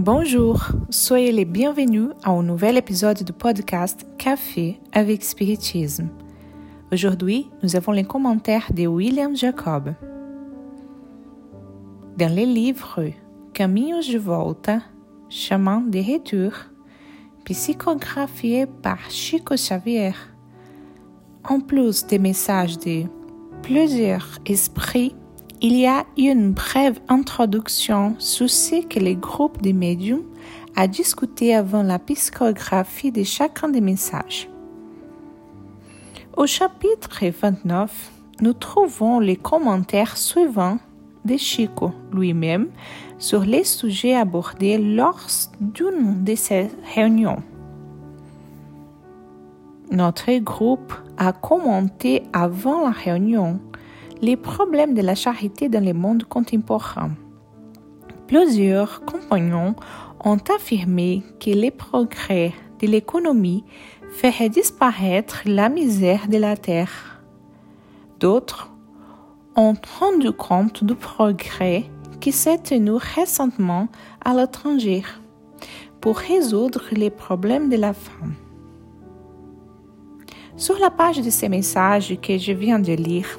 Bonjour, soyez les bienvenus à un nouvel épisode du podcast Café avec Spiritisme. Aujourd'hui, nous avons les commentaires de William Jacob. Dans les livres Caminhos de Volta, Chemin de Retour, psychographié par Chico Xavier, en plus des messages de plusieurs esprits il y a une brève introduction sur ce que le groupe de médiums a discuté avant la psychographie de chacun des messages. Au chapitre 29, nous trouvons les commentaires suivants de Chico lui-même sur les sujets abordés lors d'une de ces réunions. Notre groupe a commenté avant la réunion les problèmes de la charité dans le monde contemporain. Plusieurs compagnons ont affirmé que les progrès de l'économie feraient disparaître la misère de la terre. D'autres ont rendu compte du progrès qui s'est tenu récemment à l'étranger pour résoudre les problèmes de la femme. Sur la page de ces messages que je viens de lire,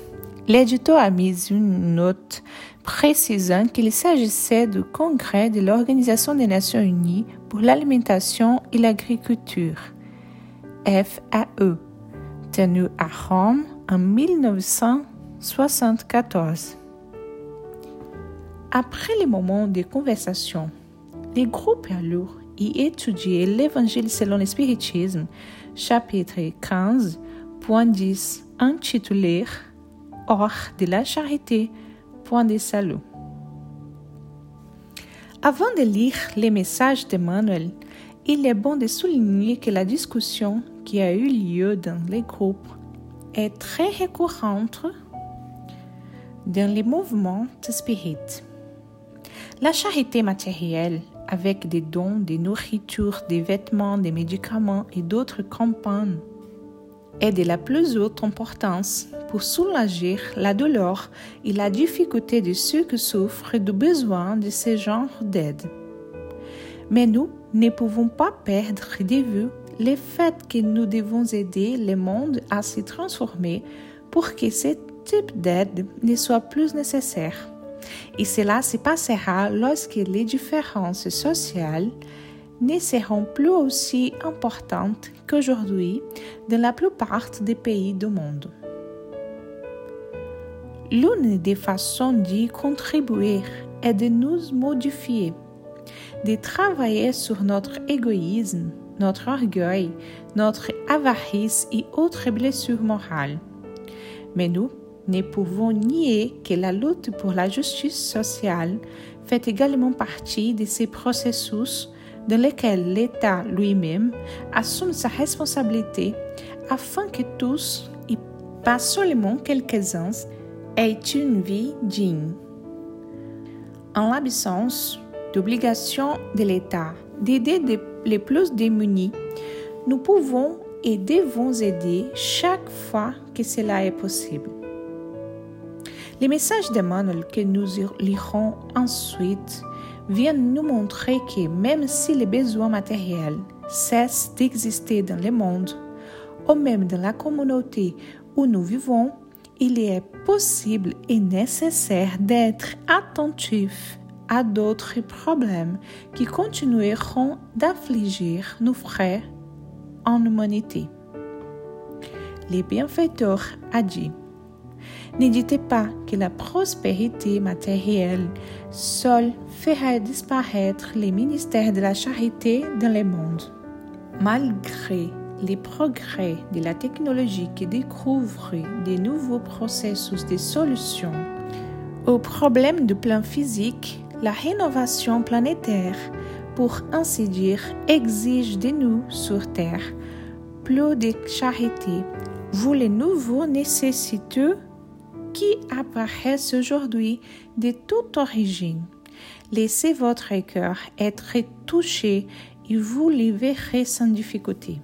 l'éditeur a mis une note précisant qu'il s'agissait du congrès de l'Organisation des Nations Unies pour l'alimentation et l'agriculture, FAE, tenu à Rome en 1974. Après les moments de conversation, les groupes allurent y étudier l'Évangile selon le spiritisme, chapitre 15, point 10, intitulé hors de la charité, point de salut. Avant de lire les messages d'Emmanuel, il est bon de souligner que la discussion qui a eu lieu dans les groupes est très récurrente dans les mouvements de spirit. La charité matérielle, avec des dons, des nourritures, des vêtements, des médicaments et d'autres campagnes, est de la plus haute importance pour soulager la douleur et la difficulté de ceux qui souffrent du besoin de ce genre d'aide. Mais nous ne pouvons pas perdre de vue le fait que nous devons aider le monde à se transformer pour que ce type d'aide ne soit plus nécessaire. Et cela se passera lorsque les différences sociales ne seront plus aussi importantes qu'aujourd'hui dans la plupart des pays du monde. L'une des façons d'y contribuer est de nous modifier, de travailler sur notre égoïsme, notre orgueil, notre avarice et autres blessures morales. Mais nous ne pouvons nier que la lutte pour la justice sociale fait également partie de ces processus dans lesquels l'État lui-même assume sa responsabilité afin que tous, et pas seulement quelques-uns, aient une vie digne. En l'absence d'obligation de l'État d'aider les plus démunis, nous pouvons et devons aider chaque fois que cela est possible. Les messages d'Emmanuel que nous lirons ensuite viennent nous montrer que même si les besoins matériels cessent d'exister dans le monde, ou même dans la communauté où nous vivons, il est possible et nécessaire d'être attentif à d'autres problèmes qui continueront d'affligir nos frères en humanité. Les bienfaiteurs a dit N'hésitez pas que la prospérité matérielle seule fera disparaître les ministères de la charité dans le monde. Malgré les progrès de la technologie qui découvre de nouveaux processus de solutions aux problèmes de plan physique, la rénovation planétaire, pour ainsi dire, exige de nous sur Terre plus de charité. Vous les nouveaux nécessiteux qui apparaissent aujourd'hui de toute origine. Laissez votre cœur être touché et vous les verrez sans difficulté.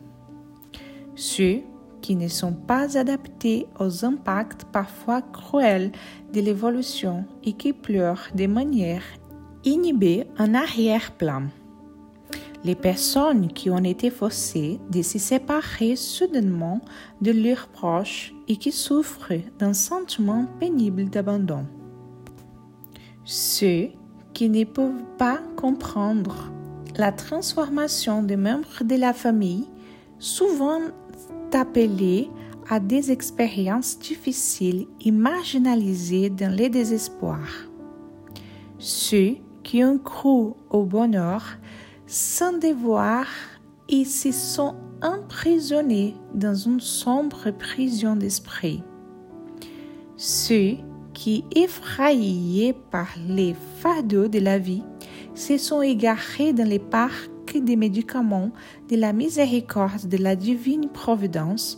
Ceux qui ne sont pas adaptés aux impacts parfois cruels de l'évolution et qui pleurent de manière inhibée en arrière-plan. Les personnes qui ont été forcées de se séparer soudainement de leurs proches et qui souffrent d'un sentiment pénible d'abandon. Ceux qui ne peuvent pas comprendre la transformation des membres de la famille, souvent appelés à des expériences difficiles et marginalisées dans le désespoir. Ceux qui ont cru au bonheur sans devoir et se sont emprisonnés dans une sombre prison d'esprit. Ceux qui, effrayés par les fardeaux de la vie, se sont égarés dans les parcs des médicaments de la miséricorde de la divine providence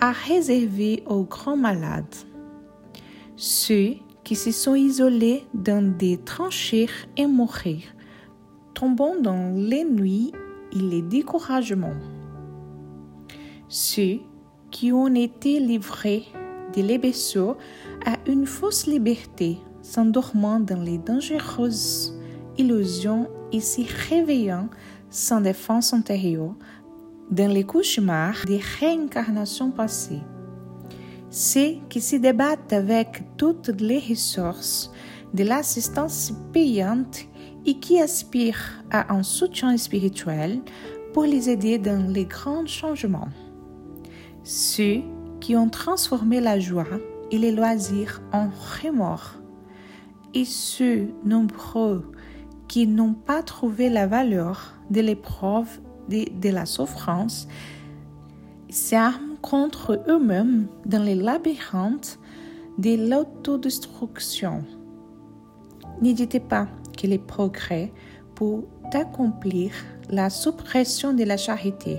à réserver aux grands malades. Ceux qui se sont isolés dans des tranchées et mourir, dans les nuits et les découragements. Ceux qui ont été livrés de l'éberceau à une fausse liberté, s'endormant dans les dangereuses illusions et s'y réveillant sans défense antérieure dans les cauchemars des réincarnations passées. Ceux qui se débattent avec toutes les ressources de l'assistance payante et qui aspirent à un soutien spirituel pour les aider dans les grands changements. Ceux qui ont transformé la joie et les loisirs en remords. Et ceux nombreux qui n'ont pas trouvé la valeur de l'épreuve de, de, la souffrance s'arment contre eux-mêmes dans les labyrinthes de l'autodestruction. N'hésitez pas les progrès pour accomplir la suppression de la charité,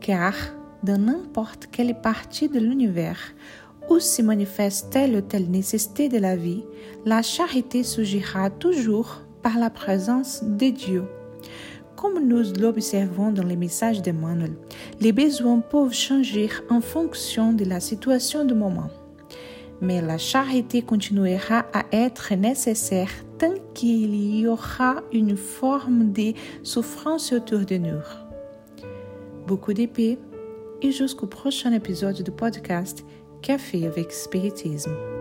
car dans n'importe quelle partie de l'univers où se manifeste telle ou telle nécessité de la vie, la charité surgira toujours par la présence de Dieu. Comme nous l'observons dans les messages d'Emmanuel, les besoins peuvent changer en fonction de la situation du moment. Mais la charité continuera à être nécessaire tant qu'il y aura une forme de souffrance autour de nous. Beaucoup d'épée et jusqu'au prochain épisode du podcast Café avec Spiritisme.